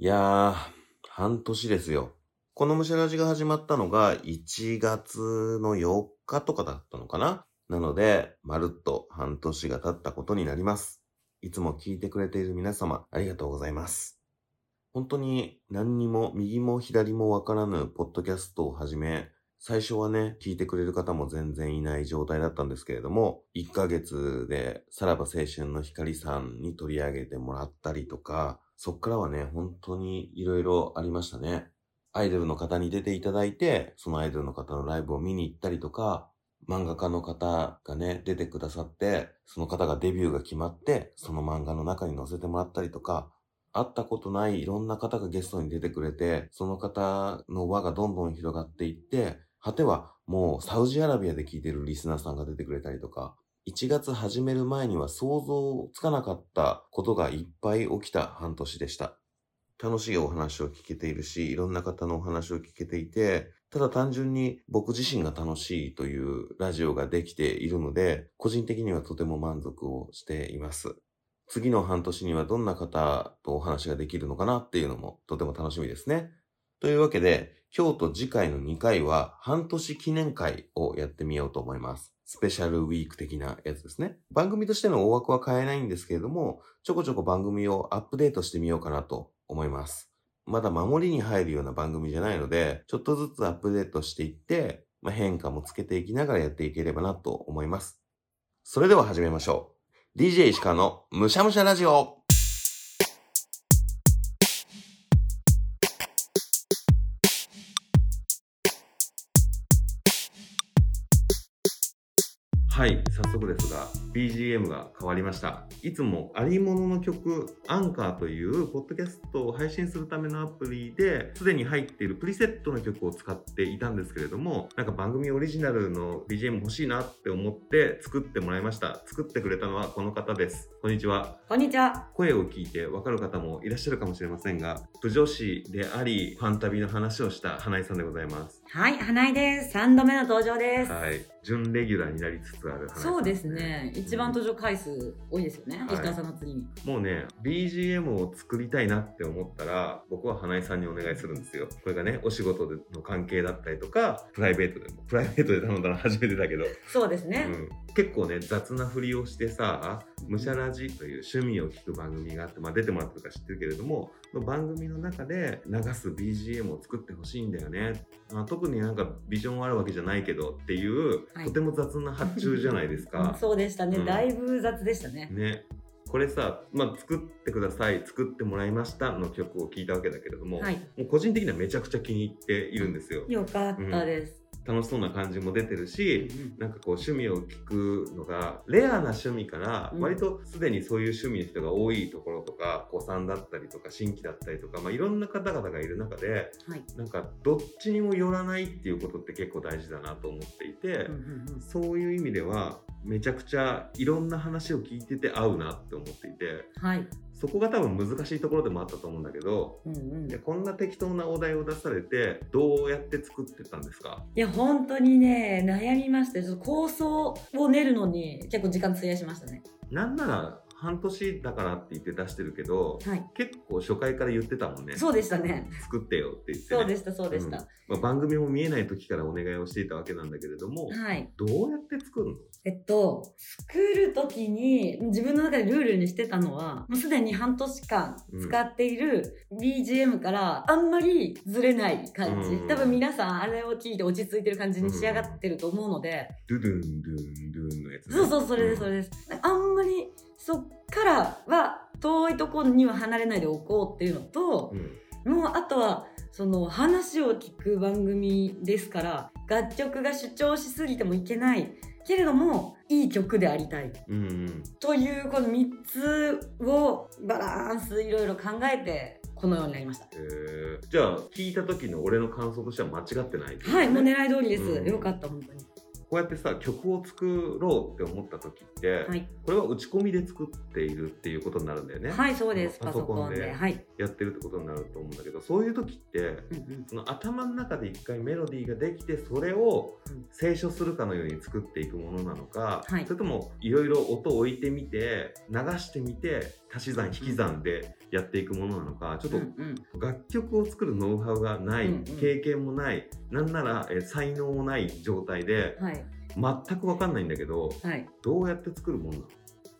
いやー、半年ですよ。このむしゃらじが始まったのが1月の4日とかだったのかな？なので、まるっと半年が経ったことになります。いつも聞いてくれている皆様、ありがとうございます。本当に何にも右も左もわからぬポッドキャストをはじめ、最初はね、聞いてくれる方も全然いない状態だったんですけれども、1ヶ月でさらば青春の光さんに取り上げてもらったりとか、そっからはね、本当に色々ありましたね。アイドルの方に出ていただいて、そのアイドルの方のライブを見に行ったりとか、漫画家の方がね、出てくださって、その方がデビューが決まって、その漫画の中に載せてもらったりとか、会ったことないいろんな方がゲストに出てくれて、その方の輪がどんどん広がっていって、果てはもうサウジアラビアで聞いてるリスナーさんが出てくれたりとか、1月始める前には想像つかなかったことがいっぱい起きた半年でした。楽しいお話を聞けているし、いろんな方のお話を聞けていて、ただ単純に僕自身が楽しいというラジオができているので、個人的にはとても満足をしています。次の半年にはどんな方とお話ができるのかなっていうのもとても楽しみですね。というわけで、今日と次回の2回は半年記念会をやってみようと思います。スペシャルウィーク的なやつですね。番組としての大枠は変えないんですけれども、ちょこちょこ番組をアップデートしてみようかなと思います。まだ守りに入るような番組じゃないので、ちょっとずつアップデートしていって、まあ、変化もつけていきながらやっていければなと思います。それでは始めましょう。DJ 石川のむしゃむしゃラジオ早速ですが、BGM が変わりました。いつもありものの曲、アンカーというポッドキャストを配信するためのアプリで、すでに入っているプリセットの曲を使っていたんですけれども、なんか番組オリジナルの BGM 欲しいなって思って作ってもらいました。作ってくれたのはこの方です。こんにちは。こんにちは。声を聞いてわかる方もいらっしゃるかもしれませんが、不女子であり、ファンタビの話をした花井さんでございます。はい、花井です。3度目の登場です。はい。準レギュラーになりつつある花井さんそうですね。一番登場回数多いですよね。はい石川さんの次に。もうね、BGM を作りたいなって思ったら、僕は花井さんにお願いするんですよ。これがね、お仕事での関係だったりとか、プライベートでも。プライベートで頼んだの初めてだけど、そうですね。うん、結構ね、雑なふりをしてさ、むしゃらじという趣味を聞く番組があって、まあ出てもらってるか知ってるけれども、その番組の中で流す BGM を作ってほしいんだよね。まあ、特になんかビジョンあるわけじゃないけどっていう、はいとても雑な発注じゃないですうんか。そうでしたね、うんだいぶ雑でしたね。ね。これさ、まあ、作ってください、作ってもらいましたの曲を聴いたわけだけれども、はい。もう個人的にはめちゃくちゃ気に入っているんですよ。よかったです。楽しそうな感じも出てるし、うんなんかこう趣味を聞くのがレアな趣味からうん割とすでにそういう趣味の人が多いところとか子さんだったりとか新規だったりとか、まあ、いろんな方々がいる中ではい。なんかどっちにも寄らないっていうことって結構大事だなと思っていて、そういう意味ではめちゃくちゃいろんな話を聞いてて合うなって思っていてはい。そこが多分難しいところでもあったと思うんだけどうんうん。でこんな適当なお題を出されてどうやって作ってたんですか？いや、本当にね、悩みましたよちょっと構想を練るのに結構時間費やしましたね。なんなら半年だからって言って出してるけどはい。結構初回から言ってたもんねそうでしたね。作ってよって言って、ね、そうでした、そうでした。まあ、番組も見えない時からお願いをしていたわけなんだけれども、はい。どうやって作るの？えっと、作るときに自分の中でルールにしてたのは、もうすでに半年間使っている BGM からあんまりずれない感じ。うん多分皆さんあれを聞いて落ち着いてる感じに仕上がってると思うので、ドゥドゥンドゥンドゥンのやつ、ね、そうそう、それです、それです。あんまりそっからは遠いところには離れないでおこうっていうのとう、んもうあとは、その話を聞く番組ですから、楽曲が主張しすぎてもいけない。けれども、いい曲でありたい。うんうんというこの3つをバランスいろいろ考えてこのようになりました。えーじゃあ聞いた時の俺の感想としては間違ってない、はい、もう狙い通りです。うんよかった、本当に。こうやってさ曲を作ろうって思った時って、はい。これは打ち込みで作っているっていうことになるんだよね、はい、そうです。パパソソコンで。やってるってことになると思うんだけどそういう時ってうんうんその頭の中で一回メロディーができてそれをうん清書するかのように作っていくものなのか、はいそれともいろいろ音を置いてみて流してみて足し算引き算でやっていくものなのかちょっうんうん。と楽曲を作るノウハウがない、うんうん。経験もないなんならえ才能もない状態ではい。全く分かんないんだけどはい。どうやって作るもんなの、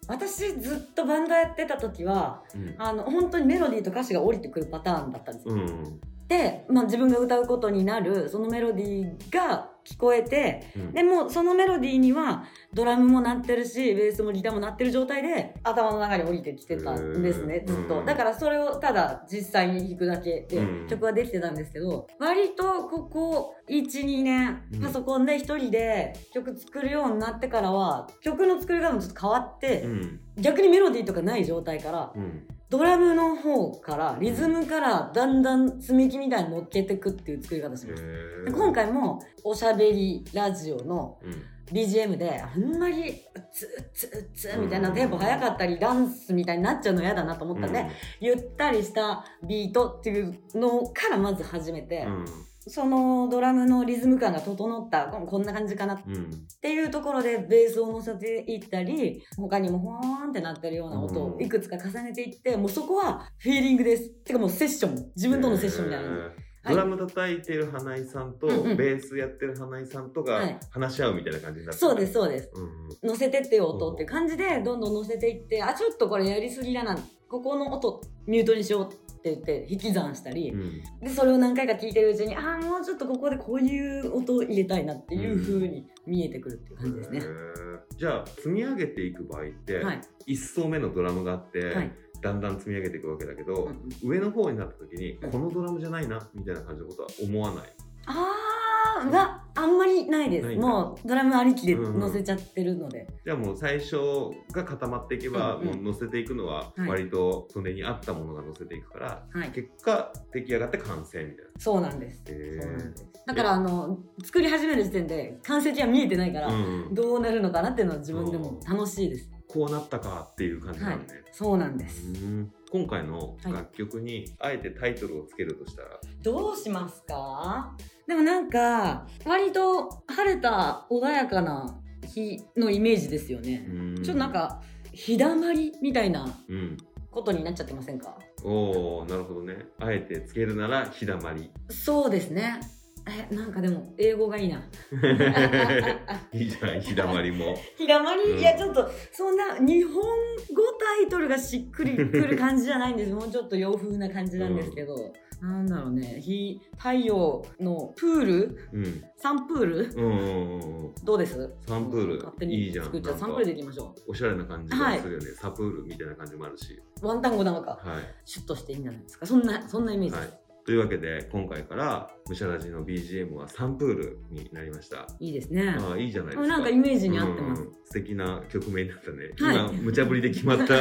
私ずっとバンドやってた時はうん。あの本当にメロディーと歌詞が降りてくるパターンだったんですよ、うん。で、まあ、自分が歌うことになるそのメロディーが聞こえてうん。でもそのメロディーにはドラムも鳴ってるしベースもギターも鳴ってる状態で頭の中に降りてきてたんですねずっと。うん。だからそれをただ実際に弾くだけでうん。曲はできてたんですけど割とここ12年うん。パソコンで一人で曲作るようになってからは曲の作り方もちょっと変わってうん。逆にメロディーとかない状態からうんドラムの方からリズムからだんだん積み木みたいに乗っけてくっていう作り方します。で今回もおしゃべりラジオのうん。BGM であんまりツーツーツーみたいなテンポ速かったりダンスみたいになっちゃうの嫌だなと思ったんで、ゆったりしたビートっていうのからまず始めて、うんそのドラムのリズム感が整ったここんな感じかな。っうん。ていうところでベースを乗せていったり他にもホワーンってなってるような音をいくつか重ねていってもうそこはフィーリングです。てかもうセッション。自分とのセッションみたいな。感じへードラム叩いてる花井さんと、うんうん。ベースやってる花井さんとがはい。話し合うみたいな感じになってそうですそうです。うん乗せてってよ音っていう感じでどんどん乗せていってあちょっとこれやりすぎだなここの音ミュートにしようって言って引き算したり、うん。でそれを何回か聞いてるうちにああもうちょっとここでこういう音を入れたいなっていう風に見えてくるっていう感じですね。じゃあ積み上げていく場合って、はい、1層目のドラムがあって、はい。だんだん積み上げていくわけだけど、うん上の方になった時に、うん。このドラムじゃないなみたいな感じのことは思わない？あーはあんまりないです。ないんだ。もうドラムありきで乗せちゃってるので、じゃあもう最初が固まっていけば、うんうん。もう乗せていくのははい。割とそれに合ったものが乗せていくから、はい。結果出来上がって完成みたいな。そうなんです、へー。そうなんです。だからあの作り始める時点で完成形は見えてないから、うんどうなるのかなっていうのは自分でも楽しいです、こうなったかっていう感じなのね。そうなんです、うん。今回の楽曲にあえてタイトルをつけるとしたら、どうしますか？でもなんか割と晴れた穏やかな日のイメージですよね、うん。ちょっとなん、か日だまりみたいなうん、ことになっちゃってませんか？おおなるほどね。あえてつけるなら日だまり。そうですね。えなんかでも英語がいいな。いいじゃん日だまりも。日だまり、うん。いやちょっとそんな日本語タイトルがしっくりくる感じじゃないんです。もうちょっと洋風な感じなんですけど、なんだろうね。日太陽のプール？うん。サンプール？うんうんうんうん。どうです？サンプール。勝手にいいじゃん。作っちゃう。サンプールでいきましょおしゃれな感じがするよね、サプールみたいな感じもあるし。うワン単語なのか。はシュッとしていいんじゃないですか。そんなそんなイメーい、ジ。はい、というわけで今回からムシャラジの BGM はサンプールになりました。い、いですね。ああいいじゃないですか。なんかイメージに合ってます、うん素敵な曲名になったね、はい。今無茶ぶりで決まった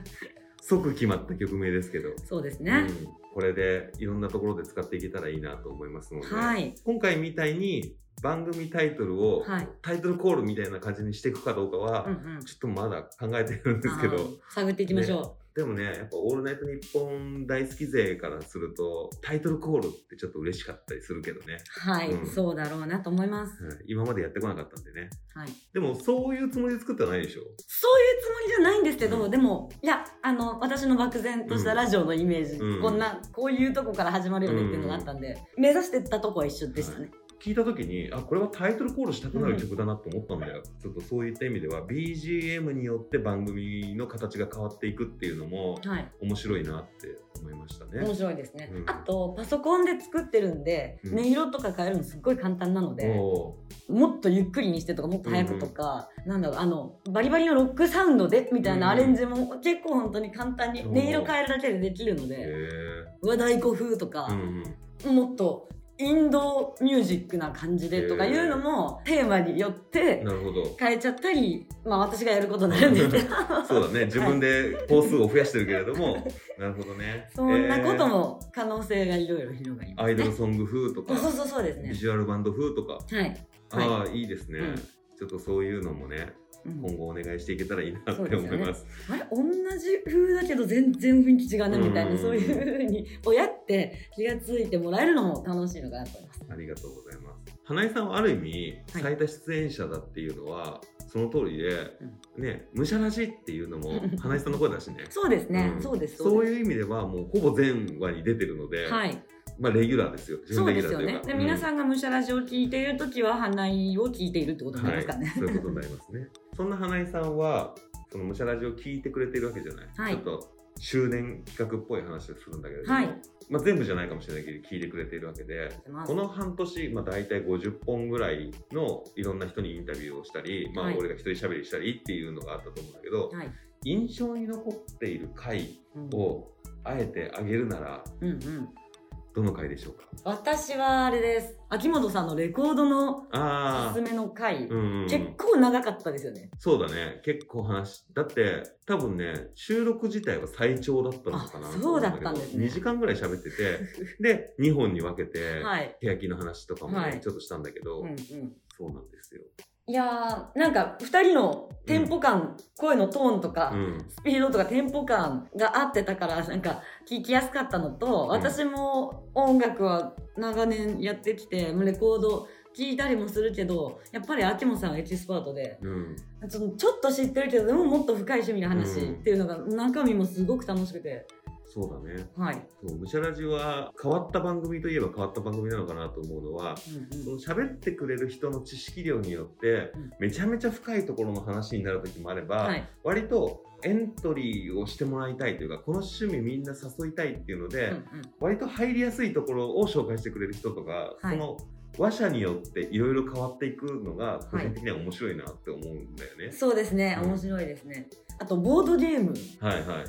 即決まった曲名ですけど。そうですね、うん、これでいろんなところで使っていけたらいいなと思いますので、はい。今回みたいに番組タイトルを、はい。タイトルコールみたいな感じにしていくかどうかは、うんうん。ちょっとまだ考えてるんですけど。探っていきましょでもねやっぱ「オールナイトニッポン」大好き勢からするとタイトルコールってちょっと嬉しかったりするけどね、うはい、うん。そうだろうなと思います、うん今までやってこなかったんでね。はい。でもそういうつもりで作ってはないでしょ？そういうつもりじゃないんですけど、うん。でもいやあの私の漠然としたラジオのイメージ、うん。こんなこういうとこから始まるよねっていうのがあったんで、目指してったとこは一緒でしたね、聞いた時にあこれはタイトルコールしたくなる曲だなと思ったんだよ、ちょっとそういった意味では BGM によって番組の形が変わっていくっていうのもはい。面白いなって思いましたね。面白いですね、うん。あとパソコンで作ってるんで、うん。音色とか変えるのすっごい簡単なので、おもっとゆっくりにしてとかもっと早くとか、なんだろうあのバリバリのロックサウンドでみたいなうんアレンジも結構本当に簡単にお音色変えるだけでできるのでえ和太鼓風とかう、ん。もっとインドミュージックな感じでとかいうのもテーマによっうんて変えちゃったりまあ私がやることになるんですけどそうだね。自分で工数を増やしてるけれども。なるほどね。そんなことも可能性がいろいろ広がりえーますね。アイドルソング風とかそうそうそうですね。ビ。ジュアルバンド風とか。はい。ああいいですね、うん。ちょっとそういうのもねうん今後お願いしていけたらいいなってそうですよね。思いますあれ同じ風だけど全然雰囲気違うねみたいな、うん。そういう風に親って気がついてもらえるのも楽しいのかなと思います。ありがとうございます。花井さんはある意味はい最多出演者だっていうのは、その通りで、ね、むしゃらじっていうのも花井さんの声だしね。そうですね、うん。そうですそうういう意味ではもうほぼ全話に出てるので、はいまあレギュラーですよ。そうですよね。で、皆ん。さんがむしゃらじを聞いている時は花井を聞いているってことになりますからね、はい、そういうことになりますね。そんな花井さんは、そのむしゃらじを聞いてくれてるわけじゃない。はい。ちょっと周年企画っぽい話をするんだけれども、はい。まあ、全部じゃないかもしれないけど聞いてくれているわけで、この半年、まあ、大体50本ぐらいのいろんな人にインタビューをしたり、まあはい、俺が一人喋りしたりっていうのがあったと思うんだけど、はい。印象に残っている回うん。をあえてあげるならうんうんどの回でしょうか？私はあれです。秋元さんのレコードのおあすすめの回、あ、うんうん、結構長かったですよね。そうだね。結構話だって多分ね収録自体は最長だったのかなあそうだったんですね。2時間ぐらい喋ってて で2本に分けて、はい、欅の話とかもね、はい。ちょっとしたんだけど、うんうん、そうなんですよ、いやーなんか2人のテンポ感、声のトーンとか、うん、スピードとかテンポ感が合ってたからなんか聞きやすかったのと、私も音楽は長年やってきてレコード聞いたりもするけどやっぱり秋元さんはエキスパートでうん、ちょっと知ってるけどでももっと深い趣味の話うんっていうのが中身もすごく楽しくて、そうだね。はい、そうむしゃらじは変わった番組といえば変わった番組なのかなと思うのはうんうん。その喋ってくれる人の知識量によってうん。めちゃめちゃ深いところの話になる時もあれば、はい。割とエントリーをしてもらいたいというかこの趣味みんな誘いたいっていうので、うんうん。割と入りやすいところを紹介してくれる人とか、はい。その話者によっていろいろ変わっていくのが個人的には面白いなって思うんだよね。そうですね。うん面白いですね、あとボードゲームはいはい。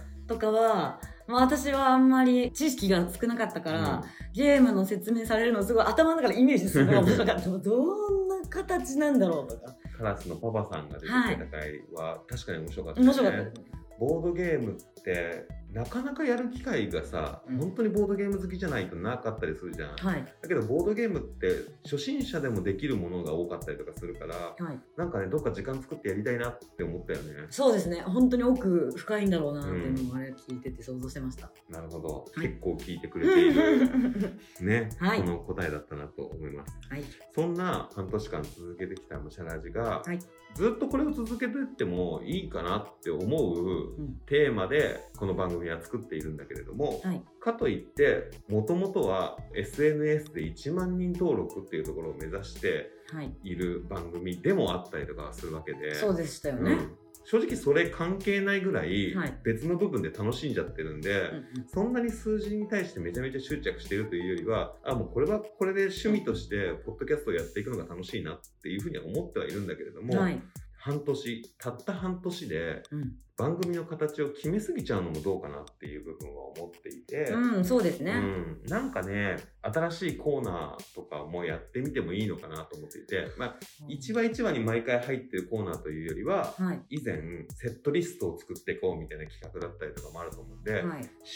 まあ、私はあんまり知識が少なかったから、ゲームの説明されるのすごい頭の中でイメージするのが面白かった。どんな形なんだろうとか。カラスのパパさんが出てきた回は確かに面白かった面白かった。ですねボードゲームってなかなかやる機会がさ、うん。本当にボードゲーム好きじゃないとなかったりするじゃん。はい。だけどボードゲームって初心者でもできるものが多かったりとかするからはい。なんかねどっか時間作ってやりたいなって思ったよね。そうですね。本当に奥深いんだろうなっていうのをあれ聞いてて想像してました、なるほど、はい。結構聞いてくれている ね、はい。この答えだったなと思います。はい。そんな半年間続けてきたむしゃらじが、はいずっとこれを続けていってもいいかなって思ううん。テーマでこの番組は作っているんだけれども、はい。かといってもともとは SNS で1万人登録っていうところを目指してはい。いる番組でもあったりとかするわけで。そうでしたよね、うん正直それ関係ないぐらいはい。別の部分で楽しんじゃってるんで、そんなに数字に対してめちゃめちゃ執着しているというよりはあもうこれはこれで趣味としてポッドキャストをやっていくのが楽しいなっていうふうには思ってはいるんだけれども、はい、半年たった半年でうん番組の形を決めすぎちゃうのもどうかなっていう部分は思っていて、うん、そうですね、うん、なんかね新しいコーナーとかもやってみてもいいのかなと思っていて、まあ、1話1話に毎回入ってるコーナーというよりははい。以前セットリストを作っていこうみたいな企画だったりとかもあると思うんで、はい。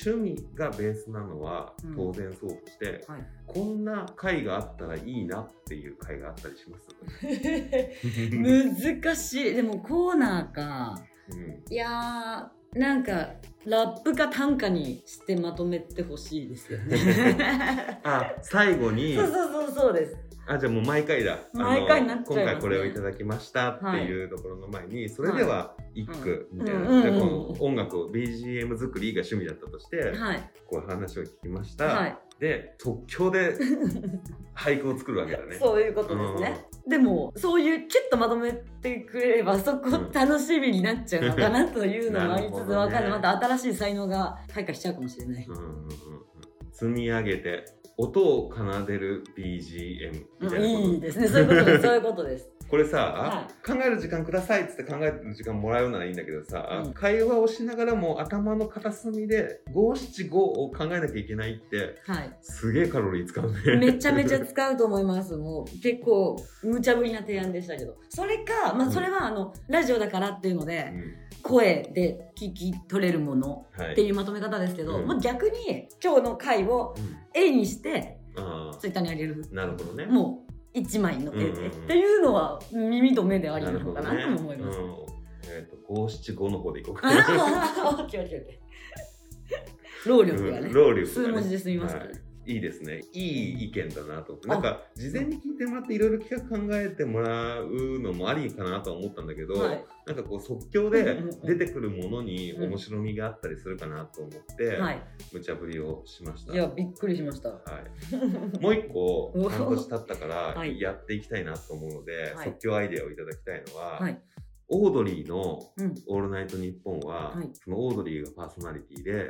趣味がベースなのはうん。当然そうとして、はい。こんな回があったらいいなっていう回があったりします、難しい。でもコーナーか。うんいやーなんかラップか短歌にしてまとめてほしいですよね。あ最後にそうそうそうそうですあじゃあもう毎回だ。毎回になっちゃね。今回これをいただきましたっていうところの前に、それでは一句みたいな、うんうんこの音楽を BGM 作りが趣味だったとして、はい。こういう話を聞きました、はい。で即興で俳句を作るわけだね。そういうことですね、でもそういうキュッとまとめてくれればそこうん楽しみになっちゃうのかなというのはありつつなるほどね。わかんない。また新しい才能が開花しちゃうかもしれない、うんうんうんうん。積み上げて音を奏でる BGM みたいなこと、いいですね。そういうことです。そういうことです。これさ、は考える時間くださいっつって考える時間もらうならいいんだけどさ、うん会話をしながらも頭の片隅で五七五を考えなきゃいけないってはいすげえカロリー使うね。めちゃめちゃ使うと思います。もう結構無茶ぶりな提案でしたけど。それか、まあうんそれはあの、ラジオだからっていうのうで、ん声で聞き取れるものはいっていうまとめ方ですけど、うんもう逆に今日の回をうん絵にしてあツイッターにあげる。あなるほどね。もう一枚の絵で、うんうんうんっていうのは耳と目でありな。のかな？とも思います。うんえっ、と五七五の方でいこうか。あ ーオッケーオッケーオッケー労力がねうん。労力がね数文字で済みますからはいいいですね。いい意見だなと。なんか、事前に聞いてもらっていろいろ企画考えてもらうのもありかなとは思ったんだけど、はい。なんかこう即興で出てくるものに面白みがあったりするかなと思って、はい。無茶ぶりをしました。いやびっくりしました。はい、もう一個 お半年経ったからはい。やっていきたいなと思うので、はい。即興アイデアをいただきたいのは、はいオードリーのうん「オールナイトニッポンは」はい。そのオードリーがパーソナリティで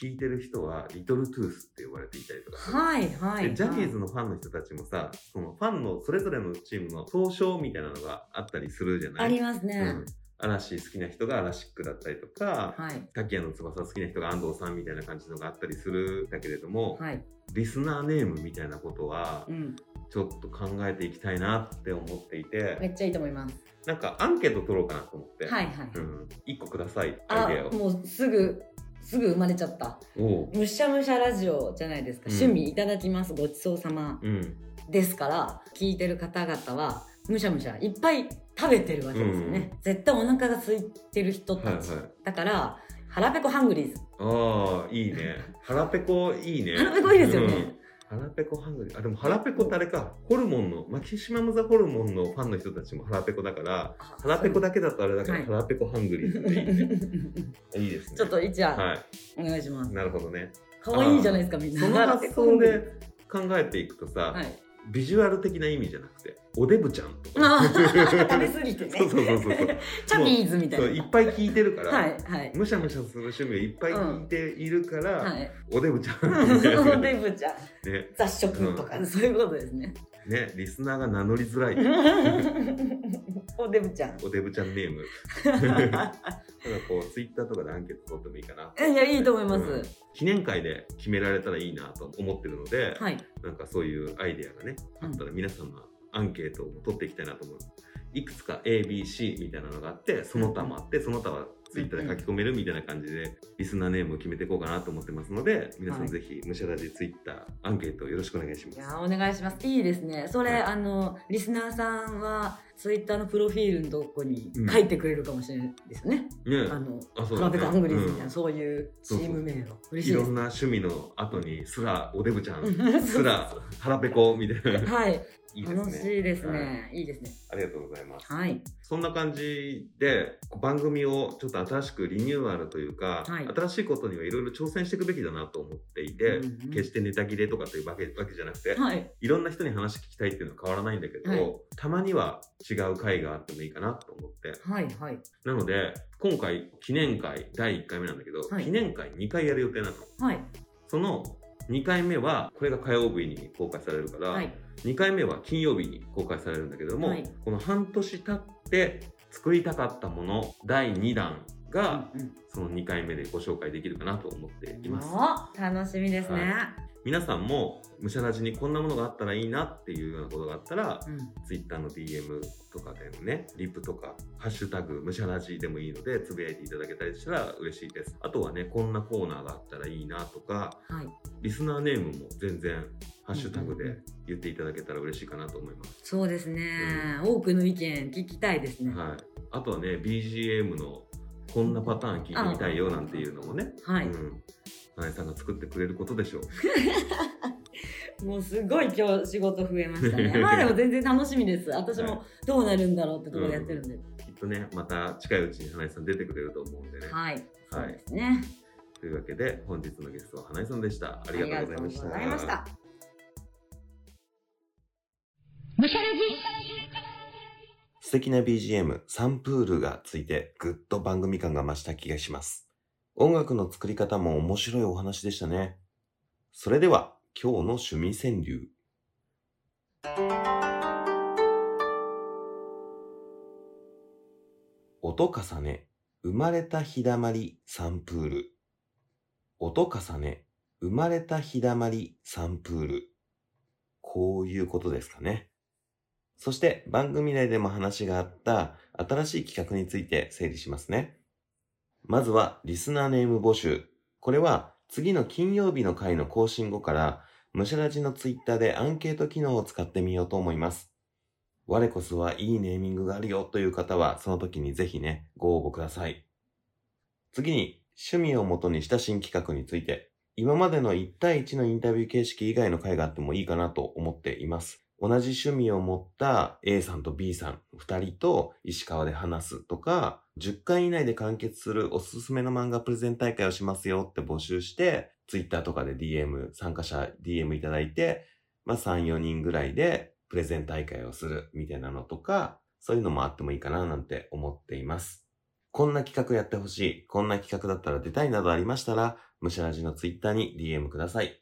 聞いてる人はリトルトゥースって呼ばれていたりとかする。はいはいでジャニーズのファンの人たちもさそのファンのそれぞれのチームの総称みたいなのがあったりするじゃない？ありますね、うん、嵐好きな人がアラシックだったりとか、はい。竹谷の翼好きな人が安藤さんみたいな感じのがあったりするんだけれども、はい。リスナーネームみたいなことはうんちょっと考えていきたいなって思っていて、めっちゃいいと思います。なんかアンケート取ろうかなと思って、はいはい、うん、1個くださいあアイデアを。もうすぐすぐ生まれちゃった。むしゃむしゃラジオじゃないですか、うん。趣味いただきますごちそうさまうん、ですから聞いてる方々はむしゃむしゃいっぱい食べてるわけですよね、絶対お腹が空いてる人たち、はいはい。だから腹ペコハングリーズ。ああ、いいね。腹ペコいいね。腹ペコいいですよね。うん腹ペコハングリー。あ、でも腹ペコあれか。ホルモンの、マキシマムザホルモンのファンの人たちも腹ペコだから、腹ペコだけだとあれだから、はい腹ペコハングリーっていいね。いいですね。ちょっと一夜はお願いしますい。なるほどね。可愛いじゃないですかみんなその発想で考えていくとさ、はいビジュアル的な意味じゃなくて、おデブちゃんとか。食べ過ぎてね。そうそうそうそう。チャビーズみたいな。いっぱい聞いてるから、はいはい。むしゃむしゃする趣味がいっぱい聞いているから、はい。おデブちゃんその デブちゃん。ね。雑食とか、そういうことですね。ね、リスナーが名乗りづらい。おデブちゃん。おデブちゃんネーム。なんかこう、ツイッターとかでアンケート取ってもいいかな。いやいいと思います、うん。記念会で決められたらいいなと思ってるので、はい。なんかそういうアイデアがね、あったら皆さんのアンケートを取っていきたいなと思う。いくつか A、B、C みたいなのがあって、その他もあって、その他はツイッターで書き込めるみたいな感じで、リスナーネームを決めていこうかなと思ってますので、皆さんはいぜひ、むしゃらじツイッター、アンケートよろしくお願いします。いやお願いしますいいですねそれ、はいあのリスナーさんはツイッターのプロフィールのとこにうん。書いてくれるかもしれないですね、ね。あのあ、そうフラペカハングリーズみたいな、うん。そういうチーム名が嬉しいいろんな趣味の後に、すら、おデブちゃん、うんすら、腹ペコみたいな。はい。いいね。楽しいですはい。ね、い、いですね。ありがとうございます。はい。そんな感じで、番組をちょっと新しくリニューアルというか、はい。新しいことにはいろいろ挑戦していくべきだなと思っていて、うんうん。決してネタ切れとかというわけわけじゃなくて、はい。いろんな人に話聞きたいっていうのは変わらないんだけど、はい。たまには違う回があってもいいかなと思って。はいはい。なので、今回記念会第1回目なんだけど、はい。記念会2回やる予定なの。はい。その2回目は、これが火曜日に公開されるから、はい。2回目は金曜日に公開されるんだけれども、はい。この半年経って作りたかったもの第2弾が、うんうん。その2回目でご紹介できるかなと思っています。お楽しみですね、皆さんもむしゃらじにこんなものがあったらいいなっていうようなことがあったら、うん。Twitter の DM とかでのね、リプとか、ハッシュタグむしゃらじでもいいので、つぶやいていただけたりしたら嬉しいです。あとはね、こんなコーナーがあったらいいなとか、はい。リスナーネームも全然ハッシュタグで言っていただけたら嬉しいかなと思います。そうですね、多くの意見聞きたいですね。はい。あとはね、BGM のこんなパターン聞いてみたいよなんていうのもね、はい、うん。花江さんが作ってくれることでしょう。もうすごい今日仕事増えましたね。ま あでも全然楽しみです。私はい。もどうなるんだろうってところでやってるんで、きっとね、また近いうちに花江さん出てくれると思うんでね。はい、そうはいですね。というわけで、本日のゲストは花江さんでした。ありがとうございました。ありがとうございました。素敵な BGM、サンプールがついて、ぐっと番組感が増した気がします。音楽の作り方も面白いお話でしたね。それでは、今日の趣味川柳。音重ね、生まれた日だまりサンプール。音重ね、生まれた日だまりサンプール。こういうことですかね。そして番組内でも話があった新しい企画について整理しますね。まずはリスナーネーム募集。これは次の金曜日の回の更新後からむしゃらじのツイッターでアンケート機能を使ってみようと思います。我こそはいいネーミングがあるよという方はその時にぜひね、ご応募ください。次に趣味をもとにした新企画について今までの1対1のインタビュー形式以外の回があってもいいかなと思っています。同じ趣味を持った A さんと B さん2人と石川で話すとか、10回以内で完結するおすすめの漫画プレゼン大会をしますよって募集して、Twitter とかで DM、参加者 DM いただいて、まあ3、4人ぐらいでプレゼン大会をするみたいなのとか、そういうのもあってもいいかななんて思っています。こんな企画やってほしい、こんな企画だったら出たいなどありましたら、むしゃらじの Twitter に DM ください。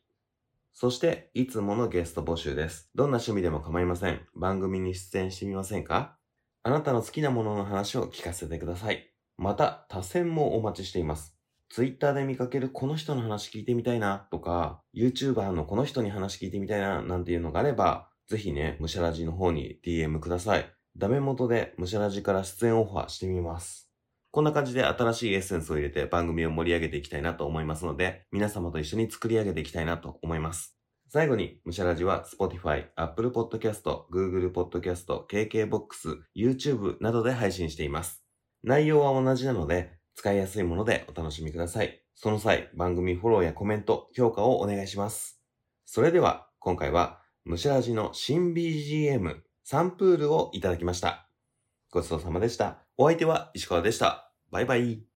そして、いつものゲスト募集です。どんな趣味でも構いません。番組に出演してみませんか？あなたの好きなものの話を聞かせてください。また、多選もお待ちしています。Twitter で見かけるこの人の話聞いてみたいなとか、YouTuber のこの人に話聞いてみたいななんていうのがあれば、ぜひね、むしゃらじの方に DM ください。ダメ元でむしゃらじから出演オファーしてみます。こんな感じで新しいエッセンスを入れて番組を盛り上げていきたいなと思いますので、皆様と一緒に作り上げていきたいなと思います。最後に、むしゃらじは Spotify、Apple Podcast、Google Podcast、KKBOX、YouTube などで配信しています。内容は同じなので、使いやすいものでお楽しみください。その際、番組フォローやコメント、評価をお願いします。それでは、今回は、むしゃらじの新 BGM、サンプールをいただきました。ごちそうさまでした。お相手は石川でした。バイバイ。